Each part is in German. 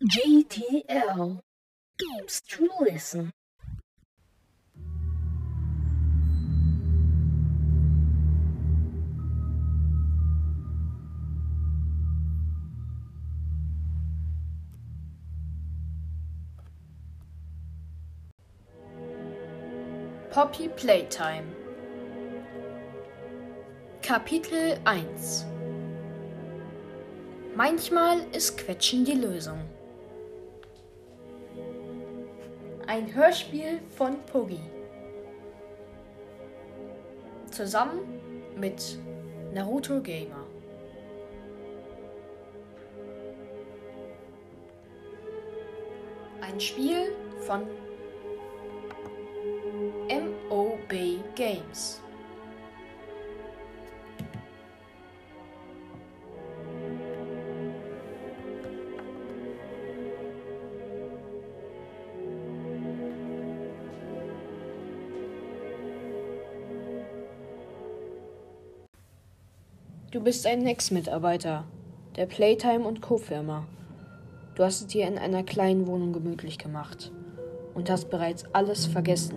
GTL Games to Listen. Poppy Playtime Kapitel 1 Manchmal ist Quetschen die Lösung. Ein Hörspiel von Puggy. Zusammen mit Naruto Gamer. Ein Spiel von MOB Games. Du bist ein Nex-Mitarbeiter der Playtime und Co-Firma. Du hast es dir in einer kleinen Wohnung gemütlich gemacht und hast bereits alles vergessen,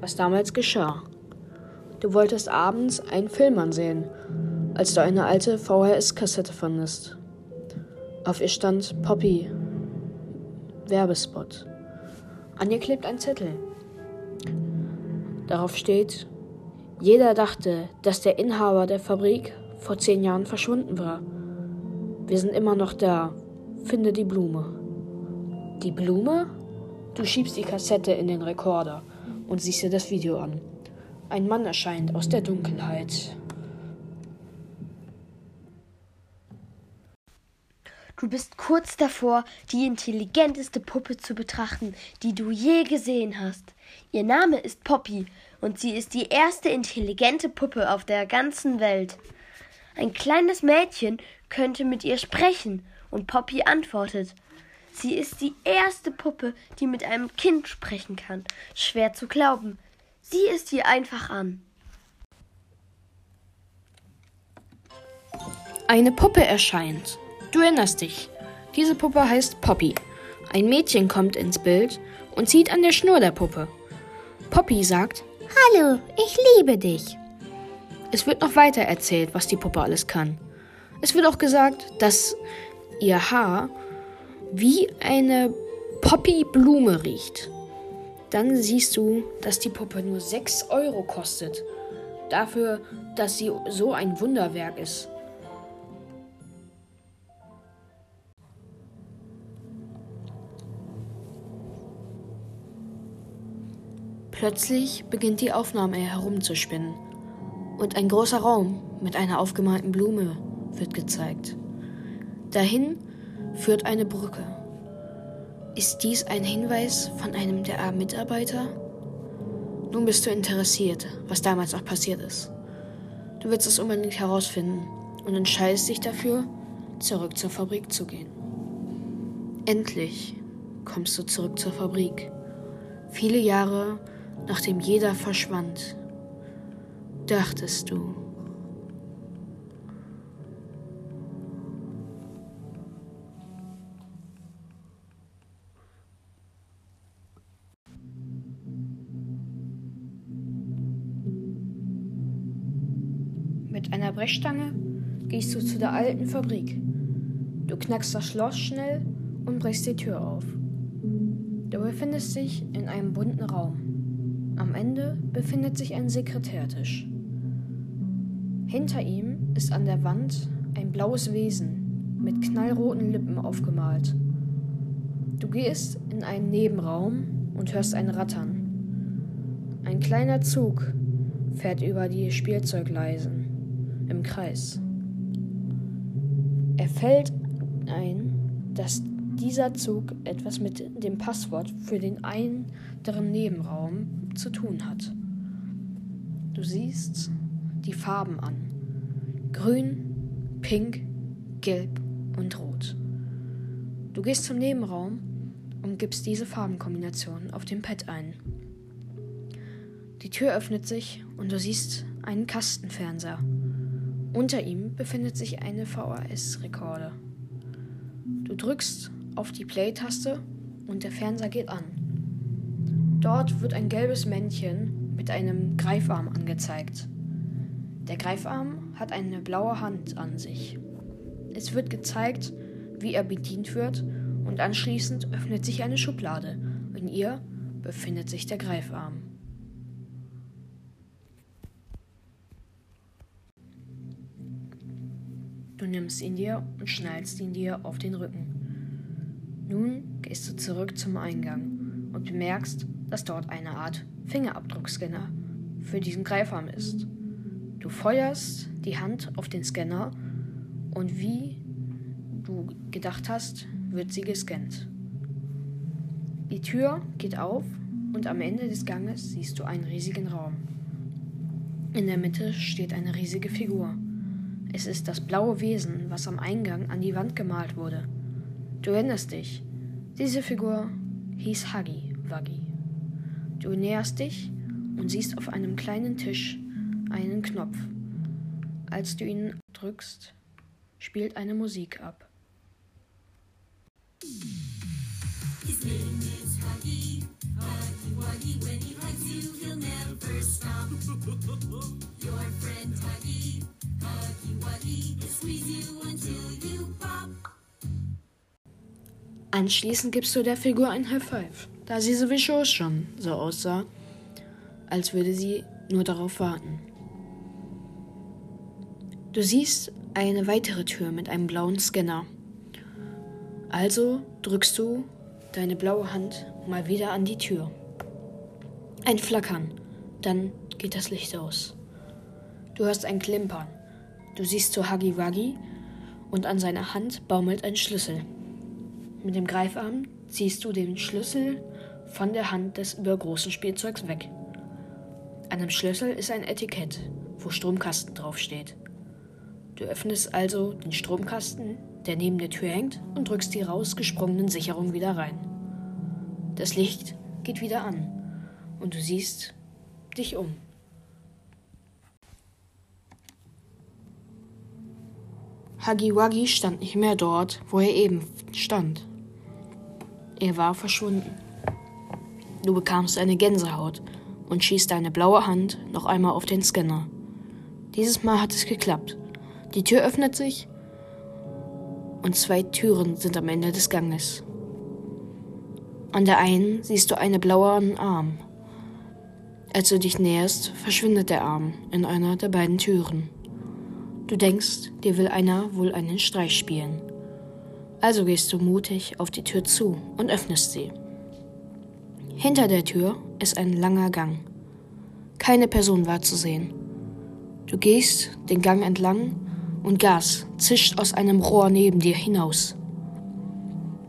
was damals geschah. Du wolltest abends einen Film ansehen, als du eine alte VHS-Kassette fandest. Auf ihr stand Poppy Werbespot. An ihr klebt ein Zettel. Darauf steht, jeder dachte, dass der Inhaber der Fabrik vor zehn Jahren verschwunden war. Wir sind immer noch da. Finde die Blume. Die Blume? Du schiebst die Kassette in den Rekorder und siehst dir das Video an. Ein Mann erscheint aus der Dunkelheit. Du bist kurz davor, die intelligenteste Puppe zu betrachten, die du je gesehen hast. Ihr Name ist Poppy und sie ist die erste intelligente Puppe auf der ganzen Welt. Ein kleines Mädchen könnte mit ihr sprechen, und Poppy antwortet. Sie ist die erste Puppe, die mit einem Kind sprechen kann. Schwer zu glauben. Sieh es dir einfach an. Eine Puppe erscheint. Du erinnerst dich. Diese Puppe heißt Poppy. Ein Mädchen kommt ins Bild und zieht an der Schnur der Puppe. Poppy sagt: Hallo, ich liebe dich. Es wird noch weiter erzählt, was die Puppe alles kann. Es wird auch gesagt, dass ihr Haar wie eine Poppy-Blume riecht. Dann siehst du, dass die Puppe nur 6 Euro kostet. Dafür, dass sie so ein Wunderwerk ist. Plötzlich beginnt die Aufnahme herumzuspinnen und ein großer Raum mit einer aufgemalten Blume wird gezeigt. Dahin führt eine Brücke. Ist dies ein Hinweis von einem der Mitarbeiter? Nun bist du interessiert, was damals noch passiert ist. Du willst es unbedingt herausfinden und entscheidest dich dafür, zurück zur Fabrik zu gehen. Endlich kommst du zurück zur Fabrik. Viele Jahre nachdem jeder verschwand, dachtest du. Mit einer Brechstange gehst du zu der alten Fabrik. Du knackst das Schloss schnell und brichst die Tür auf. Du befindest dich in einem bunten Raum. Am Ende befindet sich ein Sekretärtisch. Hinter ihm ist an der Wand ein blaues Wesen mit knallroten Lippen aufgemalt. Du gehst in einen Nebenraum und hörst ein Rattern. Ein kleiner Zug fährt über die Spielzeugleisen im Kreis. Er fällt ein, dass dieser Zug etwas mit dem Passwort für den anderen Nebenraum zu tun hat. Du siehst die Farben an. Grün, Pink, Gelb und Rot. Du gehst zum Nebenraum und gibst diese Farbenkombination auf dem Pad ein. Die Tür öffnet sich und du siehst einen Kastenfernseher. Unter ihm befindet sich eine VHS-Rekorde. Du drückst auf die Play-Taste und der Fernseher geht an. Dort wird ein gelbes Männchen mit einem Greifarm angezeigt. Der Greifarm hat eine blaue Hand an sich. Es wird gezeigt, wie er bedient wird und anschließend öffnet sich eine Schublade. In ihr befindet sich der Greifarm. Du nimmst ihn dir und schnallst ihn dir auf den Rücken. Nun gehst du zurück zum Eingang und bemerkst, dass dort eine Art Fingerabdruckscanner für diesen Greifarm ist. Du feuerst die Hand auf den Scanner und wie du gedacht hast, wird sie gescannt. Die Tür geht auf und am Ende des Ganges siehst du einen riesigen Raum. In der Mitte steht eine riesige Figur. Es ist das blaue Wesen, was am Eingang an die Wand gemalt wurde. Du erinnerst dich, diese Figur hieß Huggy Wuggy. Du näherst dich und siehst auf einem kleinen Tisch einen Knopf. Als du ihn drückst, spielt eine Musik ab. His name is Huggy, Huggy Wuggy. When he hugs you, he'll never stop. Your friend Huggy, Huggy Wuggy, will squeeze you until you pop. Anschließend gibst du der Figur ein High Five, da sie sowieso schon so aussah, als würde sie nur darauf warten. Du siehst eine weitere Tür mit einem blauen Scanner. Also drückst du deine blaue Hand mal wieder an die Tür. Ein Flackern, dann geht das Licht aus. Du hörst ein Klimpern. Du siehst zu Huggy Wuggy und an seiner Hand baumelt ein Schlüssel. Mit dem Greifarm ziehst du den Schlüssel von der Hand des übergroßen Spielzeugs weg. An dem Schlüssel ist ein Etikett, wo Stromkasten draufsteht. Du öffnest also den Stromkasten, der neben der Tür hängt, und drückst die rausgesprungenen Sicherungen wieder rein. Das Licht geht wieder an und du siehst dich um. Wuggy stand nicht mehr dort, wo er eben stand. Er war verschwunden. Du bekamst eine Gänsehaut und schießt deine blaue Hand noch einmal auf den Scanner. Dieses Mal hat es geklappt. Die Tür öffnet sich und zwei Türen sind am Ende des Ganges. An der einen siehst du einen blauen Arm. Als du dich näherst, verschwindet der Arm in einer der beiden Türen. Du denkst, dir will einer wohl einen Streich spielen. Also gehst du mutig auf die Tür zu und öffnest sie. Hinter der Tür ist ein langer Gang. Keine Person war zu sehen. Du gehst den Gang entlang und Gas zischt aus einem Rohr neben dir hinaus.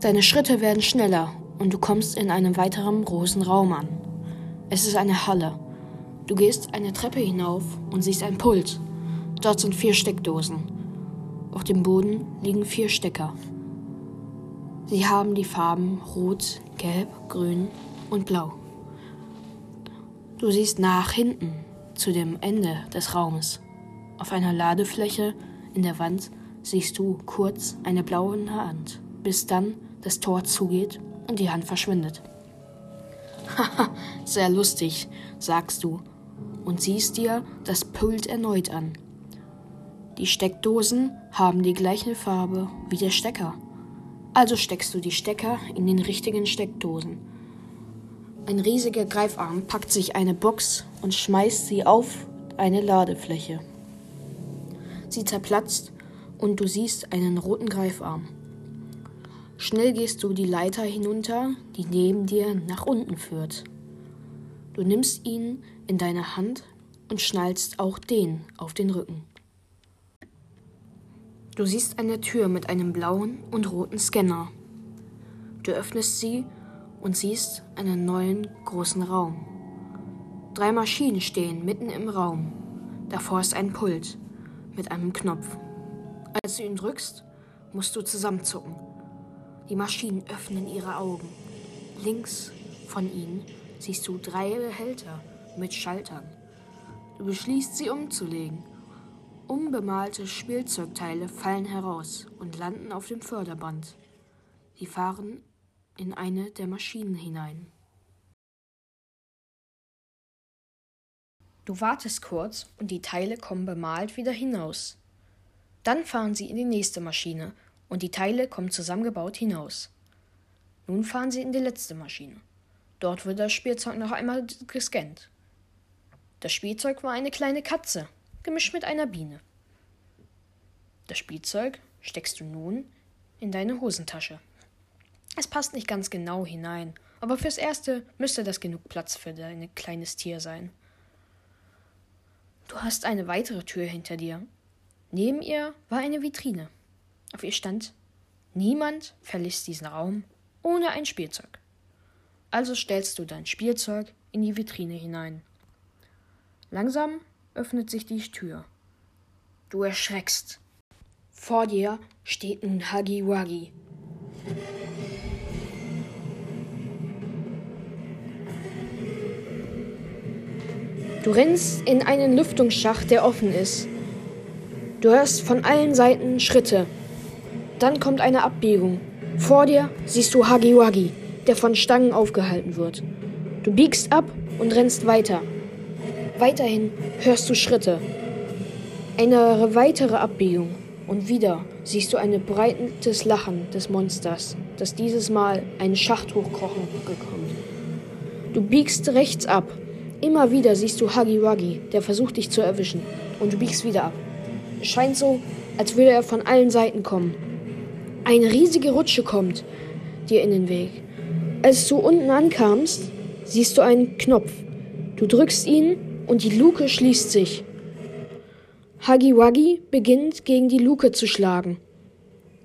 Deine Schritte werden schneller und du kommst in einem weiteren großen Raum an. Es ist eine Halle. Du gehst eine Treppe hinauf und siehst ein Pult. Dort sind vier Steckdosen. Auf dem Boden liegen vier Stecker. Sie haben die Farben Rot, Gelb, Grün und Blau. Du siehst nach hinten zu dem Ende des Raumes. Auf einer Ladefläche in der Wand siehst du kurz eine blaue Hand, bis dann das Tor zugeht und die Hand verschwindet. Haha, sehr lustig, sagst du und siehst dir das Pult erneut an. Die Steckdosen haben die gleiche Farbe wie der Stecker. Also steckst du die Stecker in den richtigen Steckdosen. Ein riesiger Greifarm packt sich eine Box und schmeißt sie auf eine Ladefläche. Sie zerplatzt und du siehst einen roten Greifarm. Schnell gehst du die Leiter hinunter, die neben dir nach unten führt. Du nimmst ihn in deine Hand und schnallst auch den auf den Rücken. Du siehst eine Tür mit einem blauen und roten Scanner. Du öffnest sie und siehst einen neuen großen Raum. Drei Maschinen stehen mitten im Raum. Davor ist ein Pult mit einem Knopf. Als du ihn drückst, musst du zusammenzucken. Die Maschinen öffnen ihre Augen. Links von ihnen siehst du drei Behälter mit Schaltern. Du beschließt, sie umzulegen. Unbemalte Spielzeugteile fallen heraus und landen auf dem Förderband. Sie fahren in eine der Maschinen hinein. Du wartest kurz und die Teile kommen bemalt wieder hinaus. Dann fahren sie in die nächste Maschine und die Teile kommen zusammengebaut hinaus. Nun fahren sie in die letzte Maschine. Dort wird das Spielzeug noch einmal gescannt. Das Spielzeug war eine kleine Katze, gemischt mit einer Biene. Das Spielzeug steckst du nun in deine Hosentasche. Es passt nicht ganz genau hinein, aber fürs Erste müsste das genug Platz für dein kleines Tier sein. Du hast eine weitere Tür hinter dir. Neben ihr war eine Vitrine. Auf ihr stand Niemand verlässt diesen Raum ohne ein Spielzeug. Also stellst du dein Spielzeug in die Vitrine hinein. Langsam öffnet sich die Tür. Du erschreckst. Vor dir steht nun Huggy Wuggy. Du rennst in einen Lüftungsschacht, der offen ist. Du hörst von allen Seiten Schritte. Dann kommt eine Abbiegung. Vor dir siehst du Wuggy, der von Stangen aufgehalten wird. Du biegst ab und rennst weiter. Weiterhin hörst du Schritte. Eine weitere Abbiegung. Und wieder siehst du ein breites Lachen des Monsters, das dieses Mal einen Schacht hochkrochen bekommt. Du biegst rechts ab. Immer wieder siehst du Huggy Wuggy, der versucht dich zu erwischen. Und du biegst wieder ab. Es scheint so, als würde er von allen Seiten kommen. Eine riesige Rutsche kommt dir in den Weg. Als du unten ankamst, siehst du einen Knopf. Du drückst ihn und die Luke schließt sich. Huggy Wuggy beginnt gegen die Luke zu schlagen.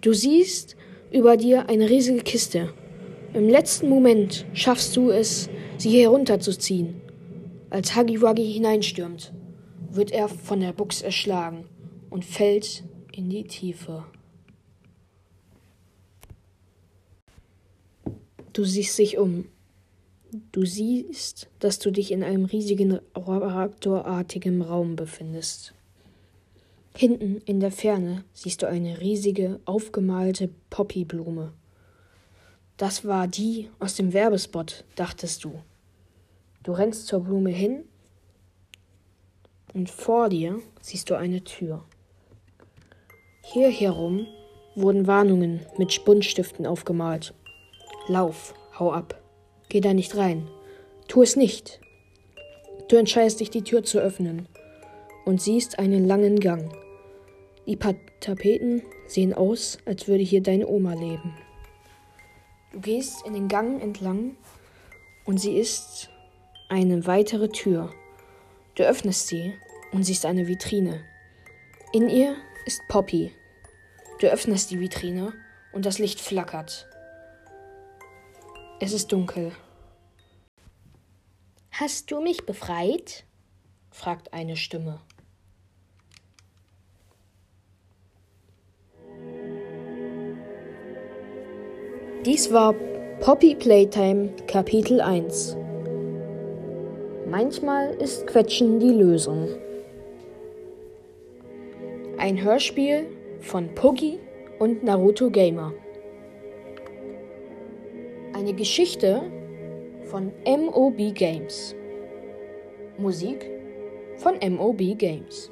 Du siehst über dir eine riesige Kiste. Im letzten Moment schaffst du es, sie herunterzuziehen. Als Huggy Wuggy hineinstürmt, wird er von der Buchs erschlagen und fällt in die Tiefe. Du siehst dich um. Du siehst, dass du dich in einem riesigen reaktorartigen Raum befindest. Hinten in der Ferne siehst du eine riesige, aufgemalte Poppyblume. Das war die aus dem Werbespot, dachtest du. Du rennst zur Blume hin und vor dir siehst du eine Tür. Hier herum wurden Warnungen mit Buntstiften aufgemalt. Lauf, hau ab. Geh da nicht rein. Tu es nicht. Du entscheidest dich, die Tür zu öffnen und siehst einen langen Gang. Die paar Tapeten sehen aus, als würde hier deine Oma leben. Du gehst in den Gang entlang und sie ist eine weitere Tür. Du öffnest sie und siehst eine Vitrine. In ihr ist Poppy. Du öffnest die Vitrine und das Licht flackert. Es ist dunkel. Hast du mich befreit? fragt eine Stimme. Dies war Poppy Playtime Kapitel 1. Manchmal ist Quetschen die Lösung. Ein Hörspiel von Puggy und Naruto Gamer. Eine Geschichte von MOB Games. Musik von MOB Games.